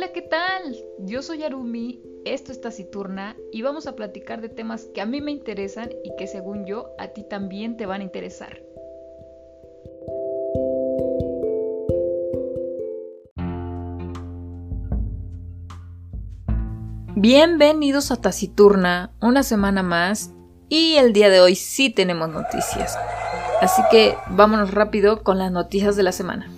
Hola, ¿qué tal? Yo soy Arumi, esto es Taciturna y vamos a platicar de temas que a mí me interesan y que según yo a ti también te van a interesar. Bienvenidos a Taciturna, una semana más y el día de hoy sí tenemos noticias. Así que vámonos rápido con las noticias de la semana.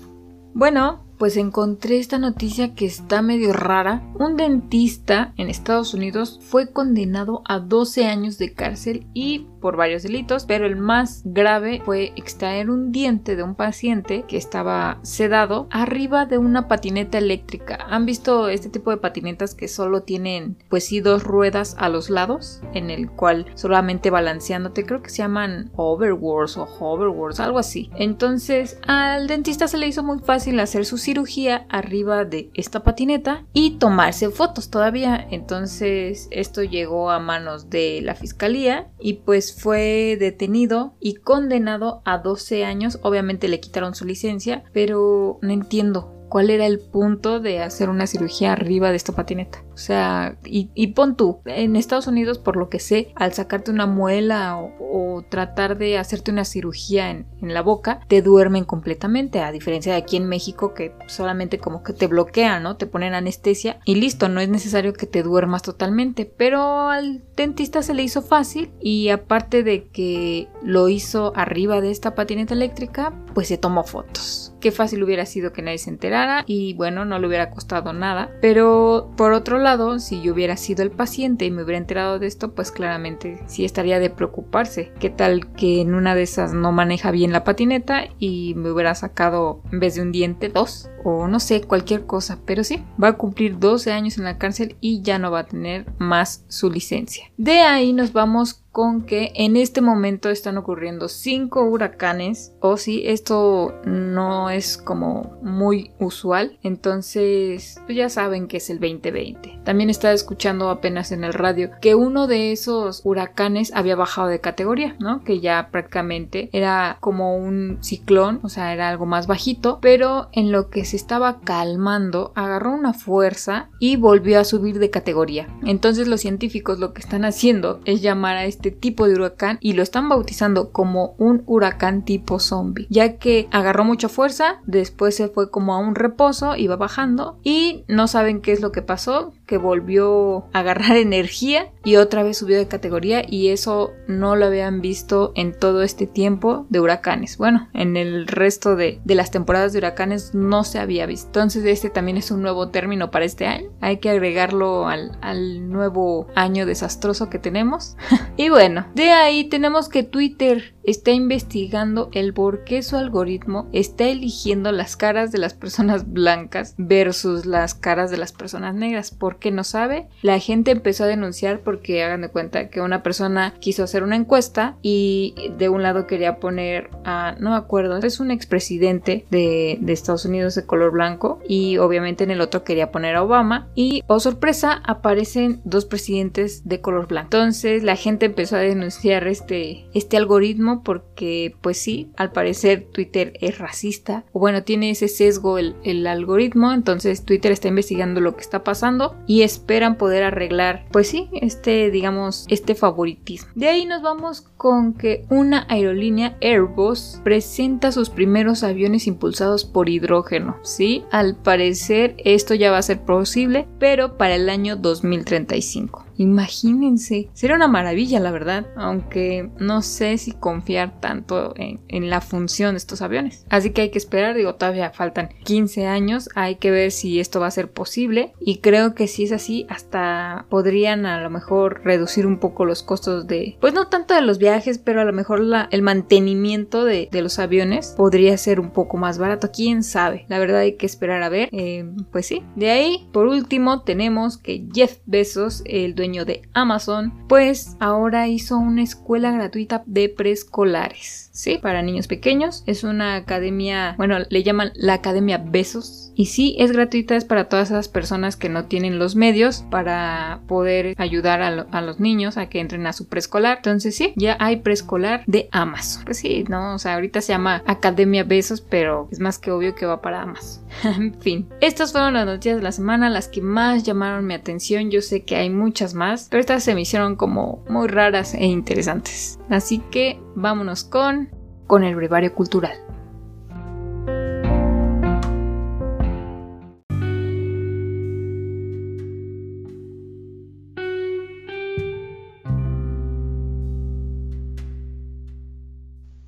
Bueno, pues encontré esta noticia que está medio rara. Un dentista en Estados Unidos fue condenado a 12 años de cárcel y por varios delitos, pero el más grave fue extraer un diente de un paciente que estaba sedado arriba de una patineta eléctrica. ¿Han visto este tipo de patinetas que solo tienen pues sí dos ruedas a los lados en el cual solamente balanceándote creo que se llaman overwords o hoverwords, algo así. Entonces al dentista se le hizo muy fácil hacer su cirugía arriba de esta patineta y tomarse fotos todavía. Entonces esto llegó a manos de la fiscalía y pues fue detenido y condenado a 12 años. Obviamente le quitaron su licencia, pero no entiendo cuál era el punto de hacer una cirugía arriba de esta patineta. O sea, y, pon tú, en Estados Unidos, por lo que sé, al sacarte una muela o, tratar de hacerte una cirugía en, en, la boca, te duermen completamente, a diferencia de aquí en México que solamente como que te bloquean, ¿no? Te ponen anestesia y listo, no es necesario que te duermas totalmente, pero al dentista se le hizo fácil y aparte de que lo hizo arriba de esta patineta eléctrica, pues se tomó fotos. Qué fácil hubiera sido que nadie se enterara y bueno, no le hubiera costado nada, pero por otro lado, si yo hubiera sido el paciente y me hubiera enterado de esto, pues claramente sí estaría de preocuparse. ¿Qué tal que en una de esas no maneja bien la patineta y me hubiera sacado en vez de un diente dos? O no sé, cualquier cosa. Pero sí, va a cumplir 12 años en la cárcel y ya no va a tener más su licencia. De ahí nos vamos con que en este momento están ocurriendo cinco huracanes o si esto no es como muy usual entonces pues ya saben que es el 2020 también estaba escuchando apenas en el radio que uno de esos huracanes había bajado de categoría no que ya prácticamente era como un ciclón o sea era algo más bajito pero en lo que se estaba calmando agarró una fuerza y volvió a subir de categoría entonces los científicos lo que están haciendo es llamar a este tipo de huracán y lo están bautizando como un huracán tipo zombie, ya que agarró mucha fuerza, después se fue como a un reposo, iba bajando y no saben qué es lo que pasó, que volvió a agarrar energía y otra vez subió de categoría y eso no lo habían visto en todo este tiempo de huracanes. Bueno, en el resto de, las temporadas de huracanes no se había visto. Entonces este también es un nuevo término para este año. Hay que agregarlo al, al nuevo año desastroso que tenemos. y bueno, de ahí tenemos que Twitter está investigando el por qué su algoritmo está eligiendo las caras de las personas blancas versus las caras de las personas negras. ¿Por qué no sabe? La gente empezó a denunciar porque hagan de cuenta que una persona quiso hacer una encuesta y de un lado quería poner a, no me acuerdo, es un expresidente de, de Estados Unidos de color blanco y obviamente en el otro quería poner a Obama y, oh sorpresa, aparecen dos presidentes de color blanco. Entonces la gente empezó a denunciar este, este algoritmo porque pues sí, al parecer Twitter es racista o bueno, tiene ese sesgo el, el algoritmo, entonces Twitter está investigando lo que está pasando y esperan poder arreglar pues sí, este digamos, este favoritismo. De ahí nos vamos con que una aerolínea Airbus presenta sus primeros aviones impulsados por hidrógeno, ¿sí? Al parecer esto ya va a ser posible, pero para el año 2035. Imagínense, sería una maravilla la verdad, aunque no sé si confiar tanto en, la función de estos aviones. Así que hay que esperar, digo, todavía faltan 15 años, hay que ver si esto va a ser posible y creo que si es así, hasta podrían a lo mejor reducir un poco los costos de, pues no tanto de los viajes, pero a lo mejor el mantenimiento de, los aviones podría ser un poco más barato, quién sabe, la verdad hay que esperar a ver, eh, pues sí. De ahí, por último, tenemos que Jeff Bezos, el dueño de Amazon, pues ahora hizo una escuela gratuita de preescolares, ¿sí? Para niños pequeños. Es una academia, bueno, le llaman la Academia Besos. Y sí, es gratuita, es para todas esas personas que no tienen los medios para poder ayudar a, los niños a que entren a su preescolar. Entonces sí, ya hay preescolar de Amazon. Pues sí, ¿no? O sea, ahorita se llama Academia Besos, pero es más que obvio que va para Amazon. en fin, estas fueron las noticias de la semana, las que más llamaron mi atención. Yo sé que hay muchas más, pero estas se me hicieron como muy raras e interesantes. Así que vámonos con, con el brevario cultural.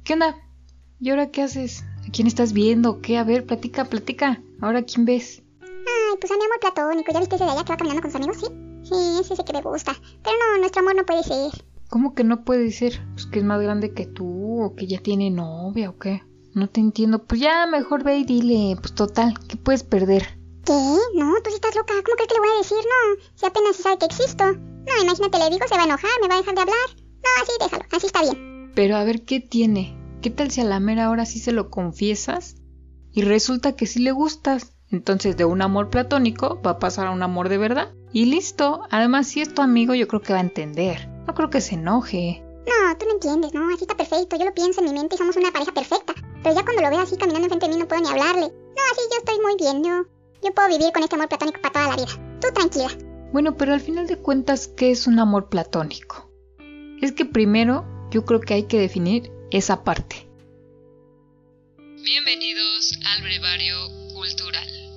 ¿Qué onda? ¿Y ahora qué haces? ¿A quién estás viendo? ¿Qué? A ver, platica, platica. ¿Ahora quién ves? Ay, pues a mi amor platónico. ¿Ya viste ese de allá que va caminando con sus amigos? Sí. Sí, es ese que me gusta. Pero no, nuestro amor no puede ser. ¿Cómo que no puede ser? Pues que es más grande que tú, o que ya tiene novia, o qué. No te entiendo. Pues ya mejor ve y dile. Pues total, ¿qué puedes perder? ¿Qué? No, tú sí estás loca. ¿Cómo crees que le voy a decir? No, si apenas sabe que existo. No, imagínate, le digo, se va a enojar, me va a dejar de hablar. No, así déjalo, así está bien. Pero a ver, ¿qué tiene? ¿Qué tal si a la mera hora sí se lo confiesas? Y resulta que sí le gustas. Entonces de un amor platónico va a pasar a un amor de verdad. Y listo. Además, si es tu amigo, yo creo que va a entender. No creo que se enoje. No, tú no entiendes, no, así está perfecto. Yo lo pienso en mi mente y somos una pareja perfecta. Pero ya cuando lo veo así caminando enfrente de mí no puedo ni hablarle. No, así yo estoy muy bien, yo. Yo puedo vivir con este amor platónico para toda la vida. Tú tranquila. Bueno, pero al final de cuentas, ¿qué es un amor platónico? Es que primero yo creo que hay que definir esa parte. Bienvenidos al brevario cultural.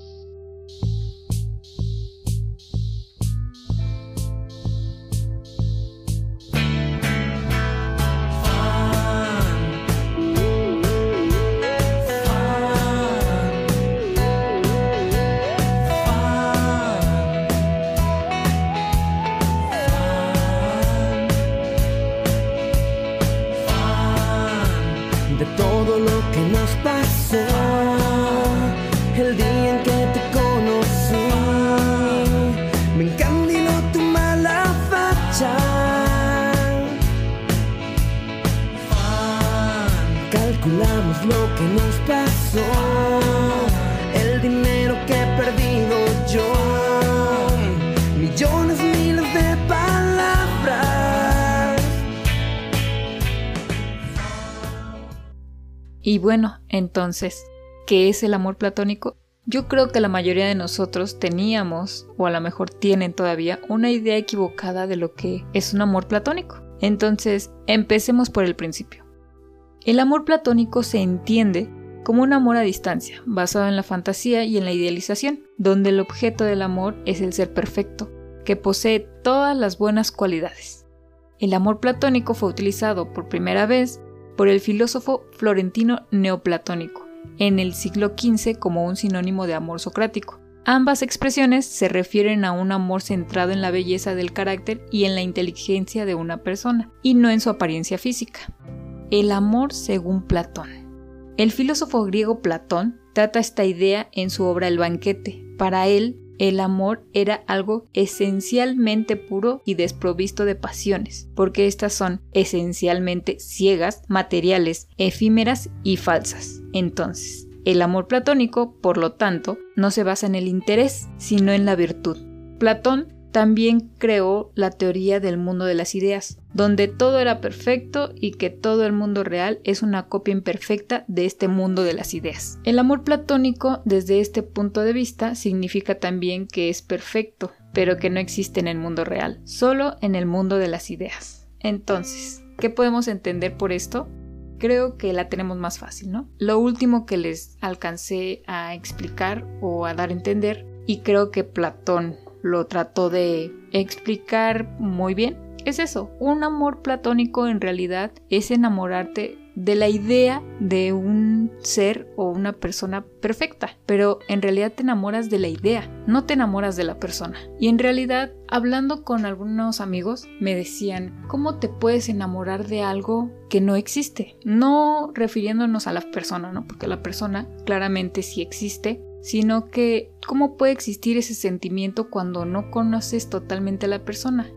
Lo que nos pasó, el dinero que he perdido yo, millones, miles de palabras. Y bueno, entonces, ¿qué es el amor platónico? Yo creo que la mayoría de nosotros teníamos, o a lo mejor tienen todavía, una idea equivocada de lo que es un amor platónico. Entonces, empecemos por el principio. El amor platónico se entiende como un amor a distancia, basado en la fantasía y en la idealización, donde el objeto del amor es el ser perfecto, que posee todas las buenas cualidades. El amor platónico fue utilizado por primera vez por el filósofo florentino neoplatónico en el siglo XV como un sinónimo de amor socrático. Ambas expresiones se refieren a un amor centrado en la belleza del carácter y en la inteligencia de una persona, y no en su apariencia física. El amor según Platón. El filósofo griego Platón trata esta idea en su obra El banquete. Para él, el amor era algo esencialmente puro y desprovisto de pasiones, porque éstas son esencialmente ciegas, materiales, efímeras y falsas. Entonces, el amor platónico, por lo tanto, no se basa en el interés, sino en la virtud. Platón también creó la teoría del mundo de las ideas, donde todo era perfecto y que todo el mundo real es una copia imperfecta de este mundo de las ideas. El amor platónico, desde este punto de vista, significa también que es perfecto, pero que no existe en el mundo real, solo en el mundo de las ideas. Entonces, ¿qué podemos entender por esto? Creo que la tenemos más fácil, ¿no? Lo último que les alcancé a explicar o a dar a entender, y creo que Platón lo trató de explicar muy bien. Es eso, un amor platónico en realidad es enamorarte de la idea de un ser o una persona perfecta, pero en realidad te enamoras de la idea, no te enamoras de la persona. Y en realidad, hablando con algunos amigos, me decían, ¿cómo te puedes enamorar de algo que no existe? No refiriéndonos a la persona, ¿no? Porque la persona claramente sí existe, sino que cómo puede existir ese sentimiento cuando no conoces totalmente a la persona.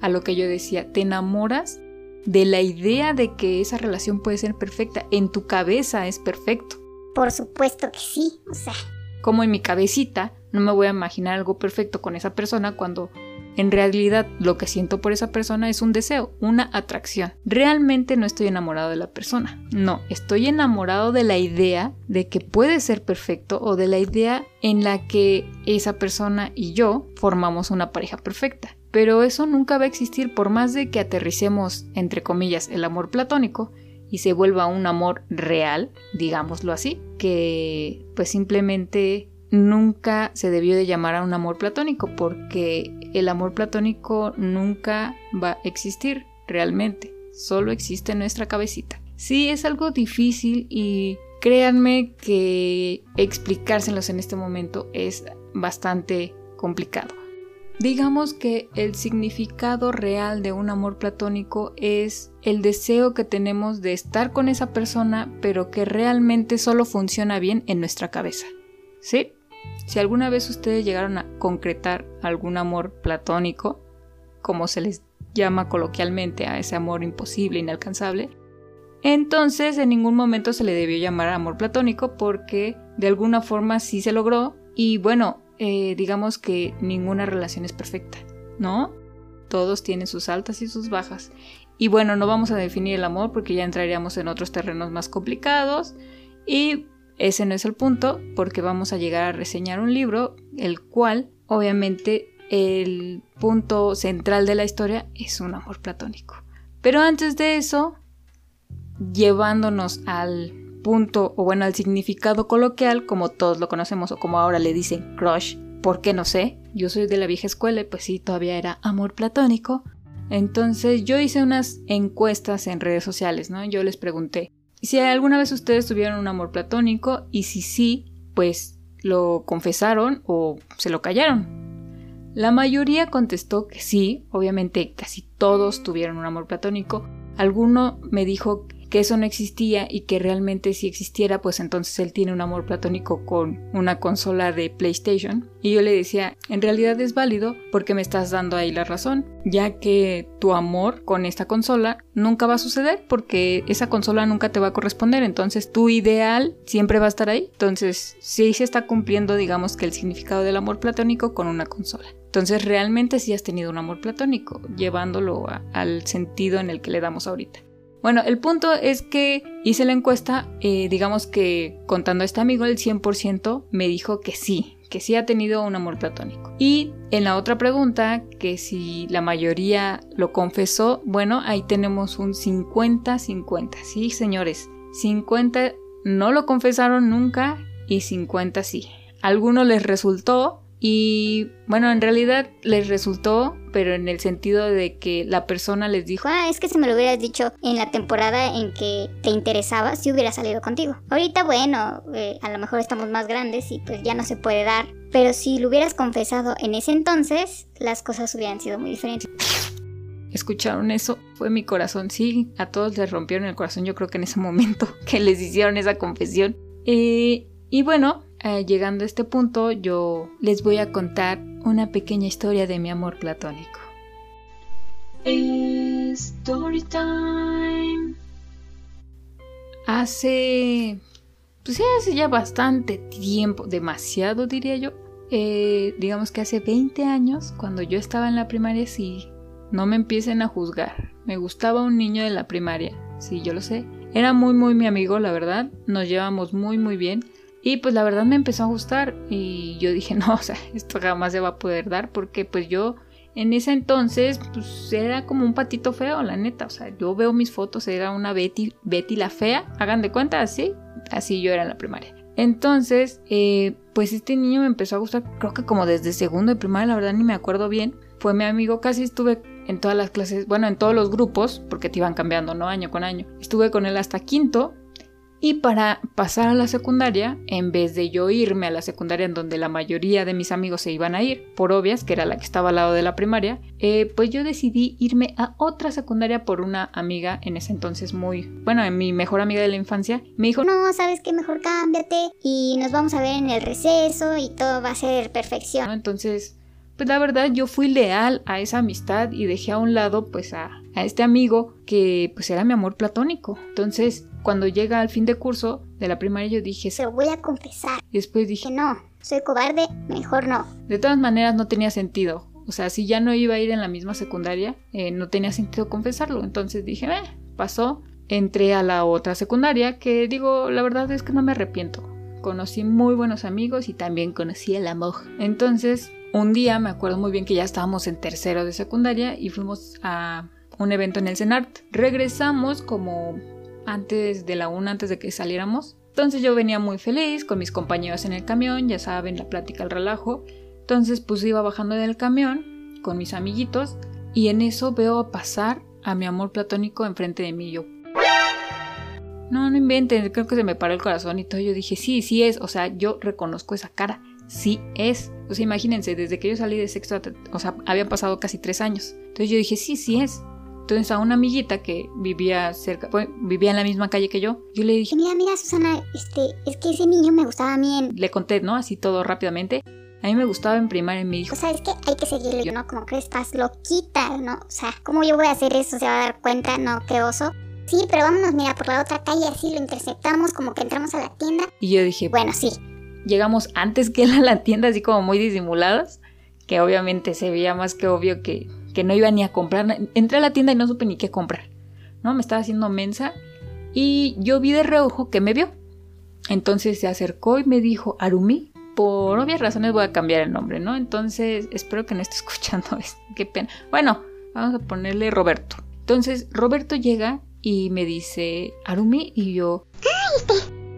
a lo que yo decía, te enamoras de la idea de que esa relación puede ser perfecta. En tu cabeza es perfecto. Por supuesto que sí, o sea. Como en mi cabecita, no me voy a imaginar algo perfecto con esa persona cuando en realidad lo que siento por esa persona es un deseo, una atracción. Realmente no estoy enamorado de la persona. No, estoy enamorado de la idea de que puede ser perfecto o de la idea en la que esa persona y yo formamos una pareja perfecta. Pero eso nunca va a existir por más de que aterricemos, entre comillas, el amor platónico y se vuelva un amor real, digámoslo así, que pues simplemente nunca se debió de llamar a un amor platónico porque el amor platónico nunca va a existir realmente, solo existe en nuestra cabecita. Sí, es algo difícil y créanme que explicárselos en este momento es bastante complicado. Digamos que el significado real de un amor platónico es el deseo que tenemos de estar con esa persona, pero que realmente solo funciona bien en nuestra cabeza. ¿Sí? Si alguna vez ustedes llegaron a concretar algún amor platónico, como se les llama coloquialmente a ese amor imposible, inalcanzable, entonces en ningún momento se le debió llamar amor platónico porque de alguna forma sí se logró y bueno, eh, digamos que ninguna relación es perfecta, ¿no? Todos tienen sus altas y sus bajas. Y bueno, no vamos a definir el amor porque ya entraríamos en otros terrenos más complicados. Y ese no es el punto porque vamos a llegar a reseñar un libro, el cual obviamente el punto central de la historia es un amor platónico. Pero antes de eso, llevándonos al punto o bueno al significado coloquial como todos lo conocemos o como ahora le dicen crush. ¿Por qué no sé? Yo soy de la vieja escuela y pues sí, todavía era amor platónico. Entonces yo hice unas encuestas en redes sociales, ¿no? Yo les pregunté si alguna vez ustedes tuvieron un amor platónico y si sí, pues lo confesaron o se lo callaron. La mayoría contestó que sí, obviamente casi todos tuvieron un amor platónico. Alguno me dijo que eso no existía y que realmente si existiera, pues entonces él tiene un amor platónico con una consola de PlayStation. Y yo le decía, en realidad es válido porque me estás dando ahí la razón, ya que tu amor con esta consola nunca va a suceder porque esa consola nunca te va a corresponder, entonces tu ideal siempre va a estar ahí. Entonces sí se está cumpliendo, digamos que el significado del amor platónico con una consola. Entonces realmente sí has tenido un amor platónico, llevándolo al sentido en el que le damos ahorita. Bueno, el punto es que hice la encuesta, eh, digamos que contando a este amigo, el 100% me dijo que sí, que sí ha tenido un amor platónico. Y en la otra pregunta, que si la mayoría lo confesó, bueno, ahí tenemos un 50-50, sí, señores, 50 no lo confesaron nunca y 50 sí. A algunos les resultó, y bueno, en realidad les resultó, pero en el sentido de que la persona les dijo, ah, es que si me lo hubieras dicho en la temporada en que te interesaba, si hubiera salido contigo. Ahorita, bueno, eh, a lo mejor estamos más grandes y pues ya no se puede dar, pero si lo hubieras confesado en ese entonces, las cosas hubieran sido muy diferentes. ¿Escucharon eso? Fue mi corazón. Sí, a todos les rompieron el corazón, yo creo que en ese momento que les hicieron esa confesión. Eh, y bueno, eh, llegando a este punto, yo les voy a contar una pequeña historia de mi amor platónico. Story time. Hace. Pues hace ya bastante tiempo, demasiado diría yo. Eh, digamos que hace 20 años, cuando yo estaba en la primaria, sí. No me empiecen a juzgar. Me gustaba un niño de la primaria, sí, yo lo sé. Era muy, muy mi amigo, la verdad. Nos llevamos muy, muy bien. Y pues la verdad me empezó a gustar y yo dije, no, o sea, esto jamás se va a poder dar porque pues yo en ese entonces pues era como un patito feo, la neta, o sea, yo veo mis fotos, era una Betty, Betty la fea, hagan de cuenta, así, así yo era en la primaria. Entonces, eh, pues este niño me empezó a gustar, creo que como desde segundo de primaria, la verdad ni me acuerdo bien, fue mi amigo, casi estuve en todas las clases, bueno, en todos los grupos, porque te iban cambiando, ¿no? Año con año. Estuve con él hasta quinto y para pasar a la secundaria, en vez de yo irme a la secundaria en donde la mayoría de mis amigos se iban a ir, por obvias, que era la que estaba al lado de la primaria, eh, pues yo decidí irme a otra secundaria por una amiga en ese entonces muy, bueno, mi mejor amiga de la infancia. Me dijo, no, sabes qué, mejor cámbiate y nos vamos a ver en el receso y todo va a ser perfección. Entonces, pues la verdad yo fui leal a esa amistad y dejé a un lado pues a, a este amigo que pues era mi amor platónico. Entonces, cuando llega al fin de curso de la primaria yo dije, Se lo voy a confesar. y después dije, Que no, soy cobarde, mejor no. de todas maneras no tenía sentido. O sea, si ya no iba a ir en la misma secundaria, eh, no tenía sentido confesarlo. Entonces dije, eh, pasó. Entré a la otra secundaria, que digo, la verdad es que no me arrepiento. Conocí muy buenos amigos y también conocí el amor. Entonces, un día me acuerdo muy bien que ya estábamos en tercero de secundaria y fuimos a un evento en el CENART. Regresamos como antes de la una, antes de que saliéramos. Entonces yo venía muy feliz con mis compañeros en el camión, ya saben, la plática, el relajo. Entonces pues iba bajando del camión con mis amiguitos y en eso veo pasar a mi amor platónico enfrente de mí. Yo, no, no inventen, creo que se me paró el corazón y todo. Yo dije, sí, sí es, o sea, yo reconozco esa cara, sí es. O sea, imagínense, desde que yo salí de sexto, o sea, habían pasado casi tres años. Entonces yo dije, sí, sí es. Entonces a una amiguita que vivía cerca, pues, vivía en la misma calle que yo, yo le dije, mira, mira, Susana, este, es que ese niño me gustaba a mí en... le conté, ¿no? Así todo rápidamente. A mí me gustaba en primaria y me dijo, O sea, es que hay que seguirlo, ¿no? Como que estás loquita, ¿no? O sea, ¿cómo yo voy a hacer eso? ¿Se va a dar cuenta? No, qué oso. Sí, pero vámonos, mira, por la otra calle, así lo interceptamos, como que entramos a la tienda. y yo dije, Bueno, sí. llegamos antes que él a la tienda, así como muy disimuladas, que obviamente se veía más que obvio que, que no iba ni a comprar. Entré a la tienda y no supe ni qué comprar, ¿no? Me estaba haciendo mensa y yo vi de reojo que me vio. Entonces se acercó y me dijo, Arumi, por obvias razones voy a cambiar el nombre, ¿no? Entonces espero que no esté escuchando esto, qué pena. Bueno, vamos a ponerle Roberto. Entonces Roberto llega y me dice, Arumi, y yo,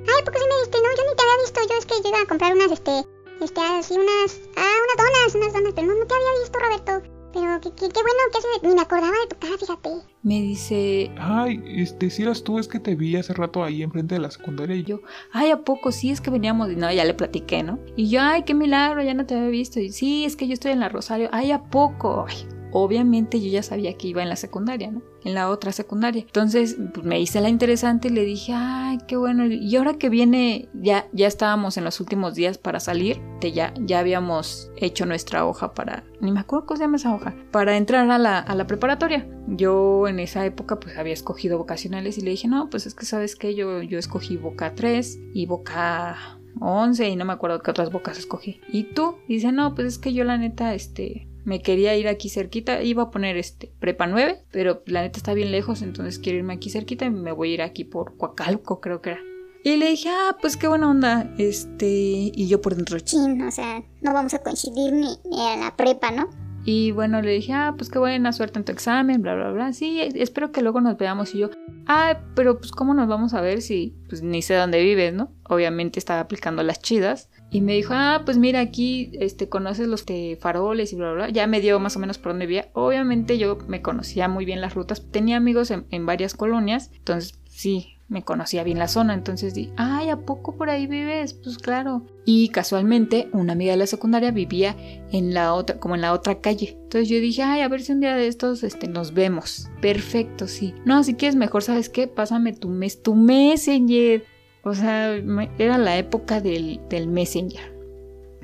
Ay, ¿por qué se me diste? No, yo ni te había visto. Yo es que iba a comprar unas, este, este, así unas, ah, unas donas, unas donas, pero no, no te había visto, Roberto. Pero qué, qué, qué bueno que hace, ni me acordaba de tu cara, fíjate. me dice, Ay, este, si eras tú, es que te vi hace rato ahí enfrente de la secundaria y yo. yo, ay, ¿a poco? Sí, es que veníamos. Y no, ya le platiqué, ¿no? Y yo, ay, qué milagro, ya no te había visto. Y sí, es que yo estoy en la Rosario. Ay, ¿a poco? Ay, obviamente yo ya sabía que iba en la secundaria, ¿no? En la otra secundaria. Entonces, pues me hice la interesante y le dije, ay, qué bueno. Y ahora que viene, ya, ya estábamos en los últimos días para salir. De ya, ya habíamos hecho nuestra hoja para. Ni me acuerdo cómo se llama esa hoja. Para entrar a la, a la preparatoria. Yo en esa época, pues había escogido vocacionales y le dije, no, pues es que sabes que yo, yo escogí Boca 3 y Boca 11 y no me acuerdo qué otras bocas escogí. ¿Y tú? Dice, no, pues es que yo la neta, este, me quería ir aquí cerquita, iba a poner este prepa 9, pero la neta está bien lejos, entonces quiero irme aquí cerquita y me voy a ir aquí por Coacalco, creo que era. Y le dije, ah, pues qué buena onda, este, y yo por dentro, Chin, o sea, no vamos a coincidir ni, ni en la prepa, ¿no? Y bueno, le dije, ah, pues qué buena suerte en tu examen, bla, bla, bla. Sí, espero que luego nos veamos. Y yo, ah, pero pues cómo nos vamos a ver si pues ni sé dónde vives, ¿no? Obviamente estaba aplicando las chidas. Y me dijo, ah, pues mira, aquí este, conoces los faroles y bla, bla, bla. Ya me dio más o menos por dónde vivía. Obviamente yo me conocía muy bien las rutas. Tenía amigos en, varias colonias. Entonces, sí, me conocía bien la zona. Entonces di, ay, ¿a poco por ahí vives? Pues claro. Y casualmente, una amiga de la secundaria vivía en la otra, como en la otra calle. Entonces yo dije, ay, a ver si un día de estos este, nos vemos. Perfecto, sí. No, si quieres mejor, ¿sabes qué? Pásame tu mes, tu messenger. O sea, era la época del, messenger.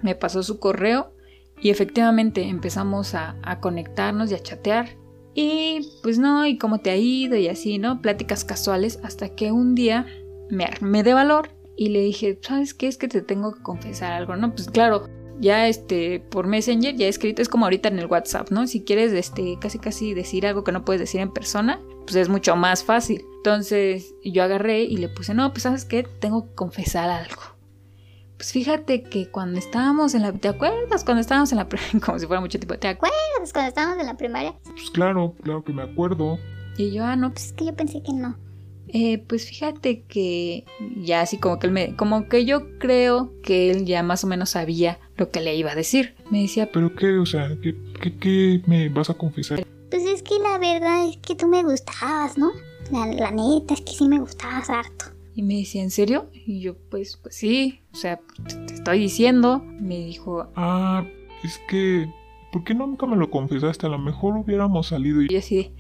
Me pasó su correo y efectivamente empezamos a, a conectarnos y a chatear. Y pues no, y cómo te ha ido y así, ¿no? Pláticas casuales hasta que un día me armé de valor y le dije, ¿sabes qué? Es que te tengo que confesar algo, ¿no? Pues claro, ya este, por Messenger, ya escrito, es como ahorita en el WhatsApp, ¿no? Si quieres, este, casi casi decir algo que no puedes decir en persona, pues es mucho más fácil. Entonces yo agarré y le puse, no, pues ¿sabes qué? Tengo que confesar algo. Pues fíjate que cuando estábamos en la... ¿Te acuerdas? Cuando estábamos en la... Como si fuera mucho tiempo. ¿Te acuerdas? Cuando estábamos en la primaria, Pues claro, claro que me acuerdo. Y yo, ah, no, pues es que yo pensé que no. Eh, pues fíjate que ya así como que él me, como que yo creo que él ya más o menos sabía lo que le iba a decir. Me decía, ¿Pero qué? O sea, ¿qué, qué, qué me vas a confesar? Pues es que la verdad es que tú me gustabas, ¿no? La, la neta es que sí me gustabas harto. y me decía, ¿en serio? Y yo, pues, pues sí, o sea, te, te estoy diciendo. Me dijo, Ah, es que... ¿Por qué nunca me lo confesaste? A lo mejor hubiéramos salido y... y yo así de,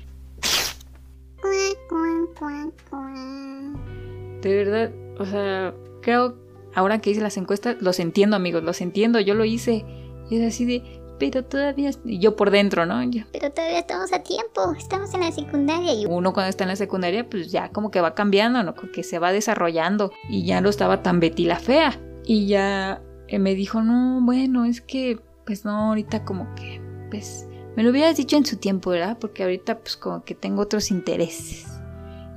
de verdad, o sea, creo, ahora que hice las encuestas, los entiendo amigos, los entiendo, yo lo hice. Y es así de, pero todavía... Y yo por dentro, ¿no? Yo- Pero todavía estamos a tiempo, estamos en la secundaria y uno cuando está en la secundaria, pues ya como que va cambiando, ¿no? Como que se va desarrollando y ya no estaba tan Betty la fea. Y ya eh, me dijo, no, bueno, es que, pues no, ahorita como que, pues, me lo hubieras dicho en su tiempo, ¿verdad? Porque ahorita pues como que tengo otros intereses.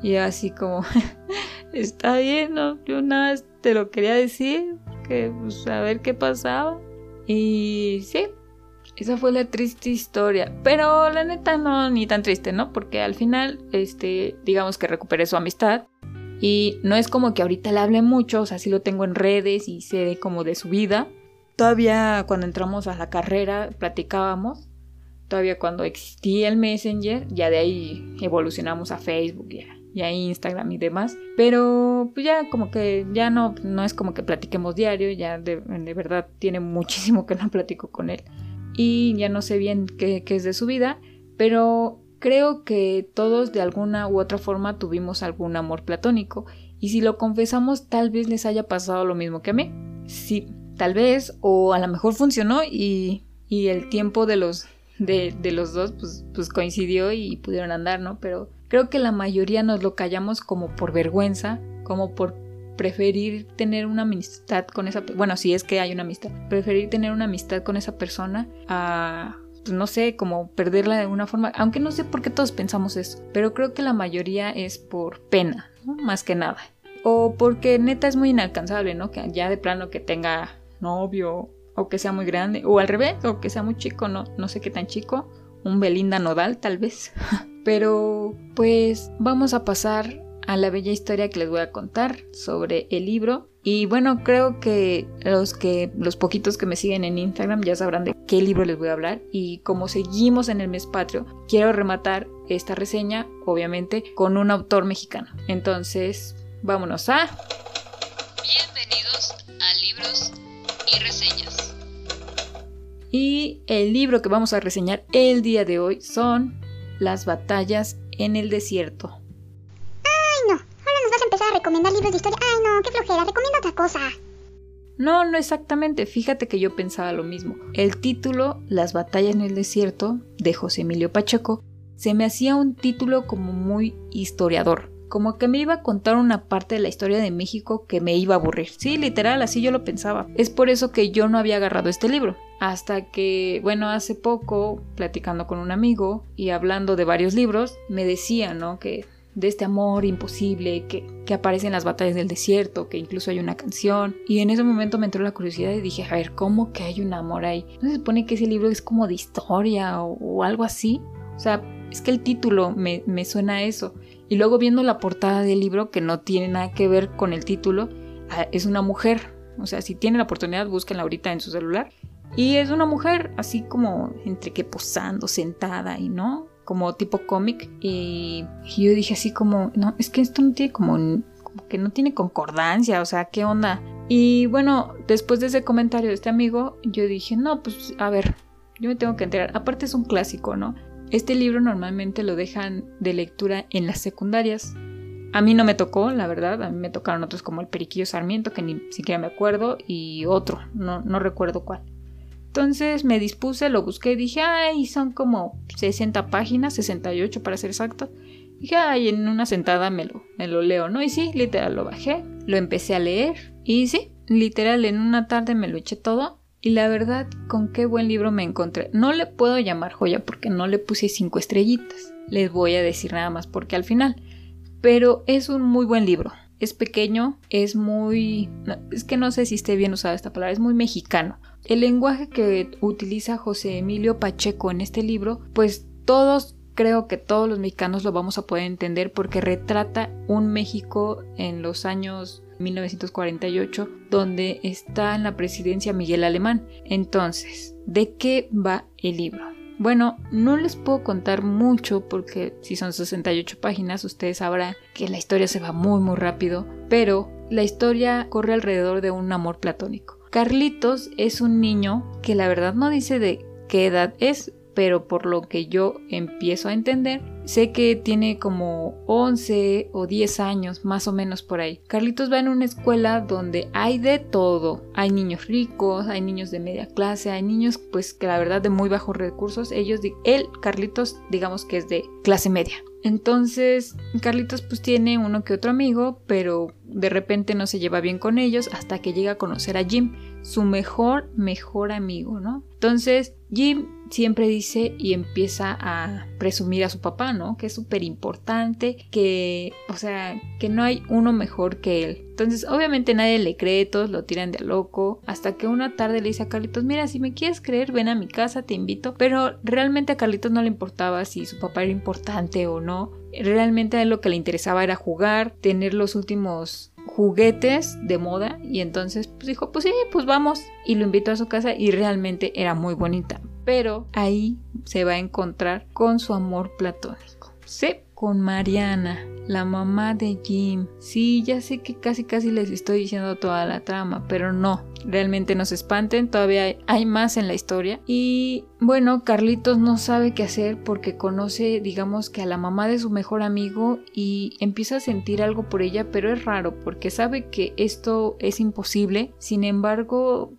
Y así como, está bien, ¿no? Yo nada más te lo quería decir, que pues a ver qué pasaba. Y sí, esa fue la triste historia. Pero la neta no, ni tan triste, ¿no? Porque al final, este, digamos que recuperé su amistad. Y no es como que ahorita le hable mucho, o sea, sí lo tengo en redes y sé como de su vida. Todavía cuando entramos a la carrera platicábamos. Todavía cuando existía el Messenger, ya de ahí evolucionamos a Facebook y a, y a Instagram y demás. Pero pues ya como que ya no, no es como que platiquemos diario, ya de, de verdad tiene muchísimo que no platico con él y ya no sé bien qué, qué es de su vida, pero creo que todos de alguna u otra forma tuvimos algún amor platónico y si lo confesamos tal vez les haya pasado lo mismo que a mí. Sí, tal vez o a lo mejor funcionó y, y el tiempo de los, de, de los dos pues, pues coincidió y pudieron andar, ¿no? Pero creo que la mayoría nos lo callamos como por vergüenza, como por preferir tener una amistad con esa bueno si es que hay una amistad preferir tener una amistad con esa persona a pues, no sé como perderla de alguna forma aunque no sé por qué todos pensamos eso pero creo que la mayoría es por pena más que nada. O porque neta es muy inalcanzable no que ya de plano que tenga novio o que sea muy grande o al revés o que sea muy chico no no sé qué tan chico un Belinda Nodal tal vez. Pero pues vamos a pasar a la bella historia que les voy a contar sobre el libro. Y bueno, creo que los que los poquitos que me siguen en Instagram ya sabrán de qué libro les voy a hablar y como seguimos en el mes patrio, quiero rematar esta reseña obviamente con un autor mexicano. Entonces, vámonos a Bienvenidos a Libros y Reseñas. y el libro que vamos a reseñar el día de hoy son Las batallas en el desierto. De historia. Ay, no, qué flojera. Recomienda otra cosa. No, no exactamente. Fíjate que yo pensaba lo mismo. El título, Las batallas en el desierto, de José Emilio Pacheco, se me hacía un título como muy historiador. Como que me iba a contar una parte de la historia de México que me iba a aburrir. Sí, literal, así yo lo pensaba. Es por eso que yo no había agarrado este libro. Hasta que, bueno, hace poco, platicando con un amigo y hablando de varios libros, me decía, ¿no? Que de este amor imposible que, que aparece en las batallas del desierto, que incluso hay una canción. Y en ese momento me entró la curiosidad y dije, a ver, ¿cómo que hay un amor ahí? ¿No se supone que ese libro es como de historia o, o algo así? O sea, es que el título me, me suena a eso. Y luego viendo la portada del libro, que no tiene nada que ver con el título, ah, es una mujer. O sea, si tienen la oportunidad, búsquenla ahorita en su celular. Y es una mujer así como entre que posando, sentada y no, como tipo cómic. Y, yo dije así como, no, es que esto no tiene como, como que no tiene concordancia, o sea, ¿qué onda? Y bueno, después de ese comentario de este amigo, yo dije, no, pues a ver, yo me tengo que enterar. Aparte es un clásico, ¿no? Este libro normalmente lo dejan de lectura en las secundarias. A mí no me tocó, la verdad, a mí me tocaron otros como el Periquillo Sarmiento, que ni siquiera me acuerdo, y otro, no, no recuerdo cuál. Entonces me dispuse, lo busqué y dije, ay, son como 60 páginas, 68 para ser exacto. Dije, ay, en una sentada me lo, me lo leo, ¿no? Y sí, literal lo bajé, lo empecé a leer y sí, literal en una tarde me lo eché todo. Y la verdad, con qué buen libro me encontré. No le puedo llamar joya porque no le puse cinco estrellitas. Les voy a decir nada más porque al final. Pero es un muy buen libro. Es pequeño, es muy... es que no sé si esté bien usada esta palabra, es muy mexicano. El lenguaje que utiliza José Emilio Pacheco en este libro, pues todos, creo que todos los mexicanos lo vamos a poder entender porque retrata un México en los años 1948, donde está en la presidencia Miguel Alemán. Entonces, ¿de qué va el libro? Bueno, no les puedo contar mucho porque si son 68 páginas, ustedes sabrán que la historia se va muy muy rápido, pero la historia corre alrededor de un amor platónico. Carlitos es un niño que la verdad no dice de qué edad es, pero por lo que yo empiezo a entender, sé que tiene como 11 o 10 años, más o menos por ahí. Carlitos va en una escuela donde hay de todo. Hay niños ricos, hay niños de media clase, hay niños pues que la verdad de muy bajos recursos. Ellos, él, Carlitos, digamos que es de clase media. Entonces, Carlitos pues tiene uno que otro amigo, pero de repente no se lleva bien con ellos hasta que llega a conocer a Jim, su mejor, mejor amigo, ¿no? Entonces, Jim siempre dice y empieza a presumir a su papá, ¿no? Que es súper importante, que, o sea, que no hay uno mejor que él. Entonces, obviamente nadie le cree, todos lo tiran de a loco, hasta que una tarde le dice a Carlitos, mira, si me quieres creer, ven a mi casa, te invito. Pero realmente a Carlitos no le importaba si su papá era importante o no. Realmente a él lo que le interesaba era jugar, tener los últimos juguetes de moda y entonces pues dijo pues sí pues vamos y lo invitó a su casa y realmente era muy bonita pero ahí se va a encontrar con su amor platónico. Sí, con Mariana, la mamá de Jim. Sí, ya sé que casi casi les estoy diciendo toda la trama, pero no, realmente no se espanten, todavía hay más en la historia. Y bueno, Carlitos no sabe qué hacer porque conoce, digamos que a la mamá de su mejor amigo y empieza a sentir algo por ella, pero es raro porque sabe que esto es imposible. Sin embargo,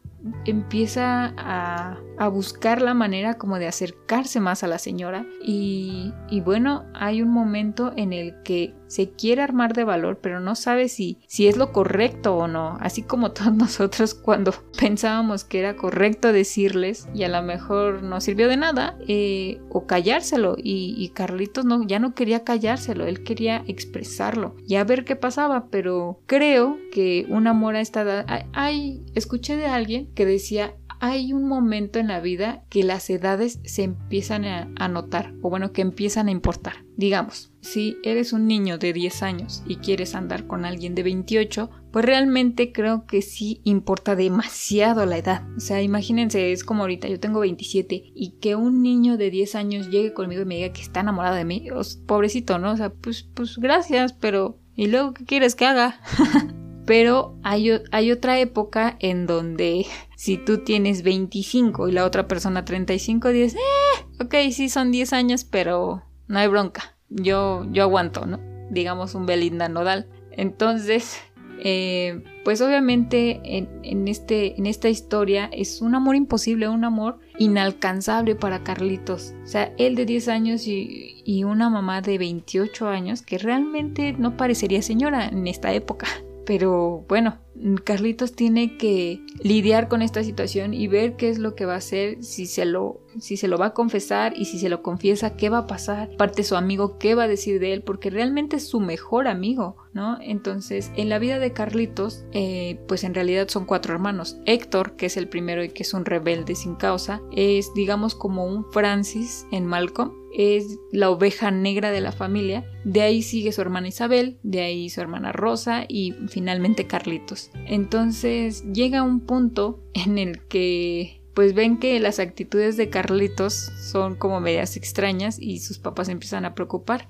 empieza a, buscar la manera como de acercarse más a la señora. Y, y, bueno, hay un momento en el que se quiere armar de valor pero no sabe si, si es lo correcto o no, así como todos nosotros cuando pensábamos que era correcto decirles y a lo mejor no sirvió de nada eh, o callárselo. Y, Carlitos no, ya no quería callárselo, él quería expresarlo y a ver qué pasaba, pero creo que un amor a esta hay, escuché de alguien que decía, hay un momento en la vida que las edades se empiezan a, notar, o bueno, que empiezan a importar. Digamos, si eres un niño de 10 años y quieres andar con alguien de 28, pues realmente creo que sí importa demasiado la edad. O sea, imagínense, es como ahorita, yo tengo 27 y que un niño de 10 años llegue conmigo y me diga que está enamorado de mí, pobrecito, ¿no? O sea, pues, pues gracias, pero ¿y luego qué quieres que haga? Pero hay, hay, otra época en donde si tú tienes 25 y la otra persona 35, dices, eh, ok, sí son 10 años, pero no hay bronca. Yo, yo aguanto, ¿no? Digamos un Belinda Nodal. Entonces, eh, pues obviamente en, este, en esta historia es un amor imposible, un amor inalcanzable para Carlitos. O sea, él de 10 años y, y una mamá de 28 años que realmente no parecería señora en esta época. Pero bueno, Carlitos tiene que lidiar con esta situación y ver qué es lo que va a hacer, si se lo, si se lo va a confesar y si se lo confiesa, qué va a pasar, parte su amigo, qué va a decir de él, porque realmente es su mejor amigo, ¿no? Entonces, en la vida de Carlitos, eh, pues en realidad son cuatro hermanos. Héctor, que es el primero y que es un rebelde sin causa, es digamos como un Francis en Malcolm es la oveja negra de la familia. De ahí sigue su hermana Isabel, de ahí su hermana Rosa y finalmente Carlitos. Entonces llega un punto en el que pues ven que las actitudes de Carlitos son como medias extrañas y sus papás empiezan a preocupar.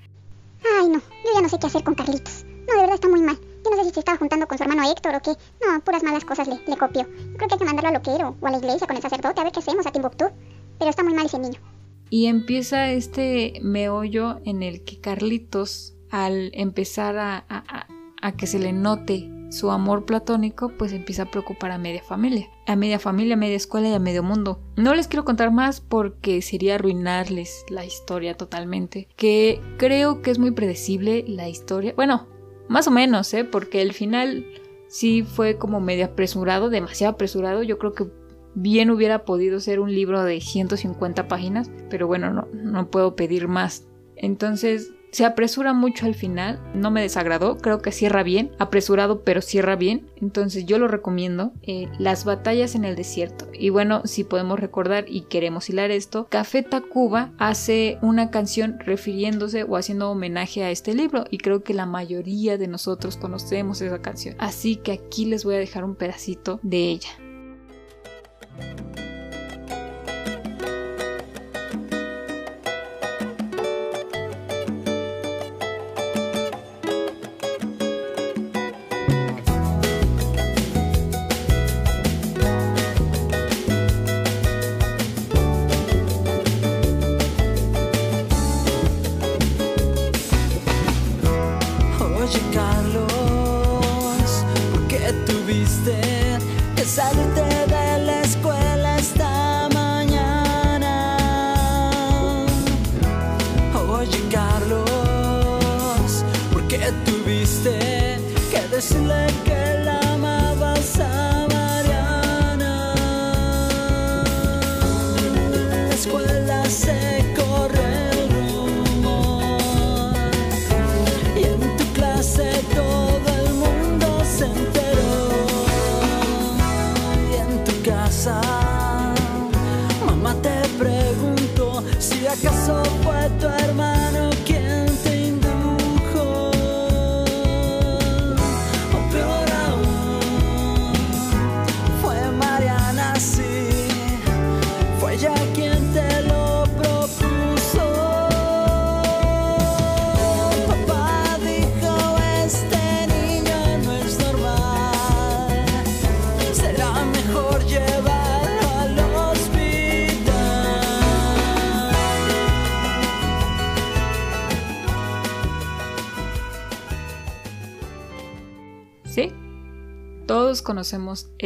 Ay no, yo ya no sé qué hacer con Carlitos. No, de verdad está muy mal. Yo no sé si se estaba juntando con su hermano Héctor o qué. No, puras malas cosas le, le copió. Yo creo que hay que mandarlo a loquero o a la iglesia con el sacerdote a ver qué hacemos a Timbuktu. Pero está muy mal ese niño. Y empieza este meollo en el que Carlitos, al empezar a, que se le note su amor platónico, pues empieza a preocupar a media familia. A media familia, a media escuela y a medio mundo. No les quiero contar más porque sería arruinarles la historia totalmente. Que creo que es muy predecible la historia. Bueno, más o menos, ¿eh? Porque el final sí fue como medio apresurado, demasiado apresurado. Yo creo que bien hubiera podido ser un libro de 150 páginas, pero bueno, no, no puedo pedir más. Entonces, se apresura mucho al final, no me desagradó, creo que cierra bien, apresurado pero cierra bien, entonces yo lo recomiendo. Eh, las batallas en el desierto. Y bueno, si podemos recordar y queremos hilar esto, Café Tacuba hace una canción refiriéndose o haciendo homenaje a este libro y creo que la mayoría de nosotros conocemos esa canción. Así que aquí les voy a dejar un pedacito de ella. you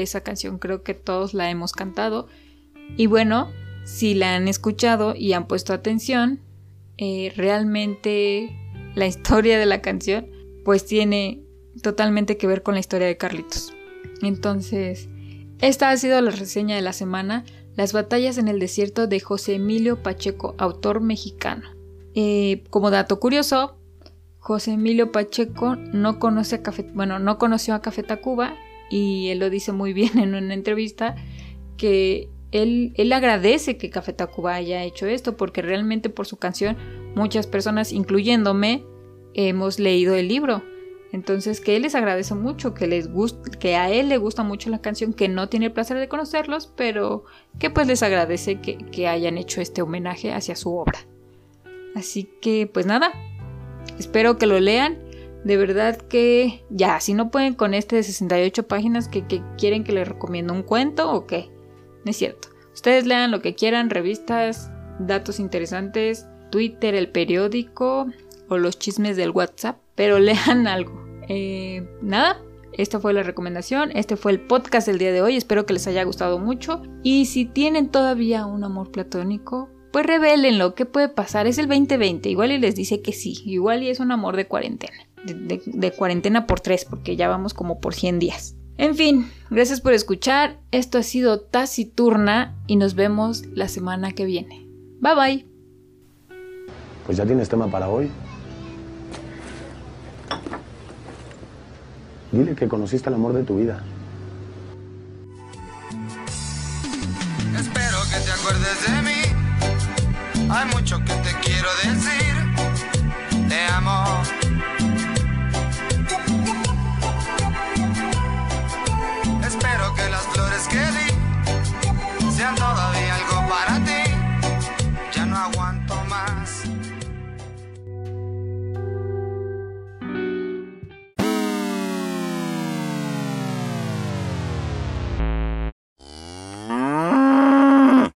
esa canción, creo que todos la hemos cantado. Y bueno, si la han escuchado y han puesto atención, eh, realmente la historia de la canción pues tiene totalmente que ver con la historia de Carlitos. Entonces, esta ha sido la reseña de la semana, Las batallas en el desierto de José Emilio Pacheco, autor mexicano. Eh, como dato curioso, José Emilio Pacheco no conoce a Café, bueno, no conoció a Café Tacuba y él lo dice muy bien en una entrevista que él, él agradece que Café Tacuba haya hecho esto porque realmente por su canción muchas personas, incluyéndome, hemos leído el libro. Entonces que él les agradece mucho, que les gusta, que a él le gusta mucho la canción, que no tiene el placer de conocerlos, pero que pues les agradece que, que hayan hecho este homenaje hacia su obra. Así que pues nada, espero que lo lean. De verdad que ya, si no pueden con este de 68 páginas que, quieren que les recomiendo un cuento o qué. No es cierto. Ustedes lean lo que quieran, revistas, datos interesantes, Twitter, el periódico o los chismes del WhatsApp, pero lean algo. Eh, nada, esta fue la recomendación, este fue el podcast del día de hoy, espero que les haya gustado mucho. Y si tienen todavía un amor platónico, pues revélenlo, ¿qué puede pasar? Es el 2020, igual y les dice que sí, igual y es un amor de cuarentena, de, de- de cuarentena por tres, porque ya vamos como por 100 días. En fin, gracias por escuchar, esto ha sido Taciturna y nos vemos la semana que viene. Bye bye. Pues ya tienes tema para hoy. Dile que conociste el amor de tu vida. Espero que te acuerdes de mí. Hay mucho que te quiero decir. Te amo,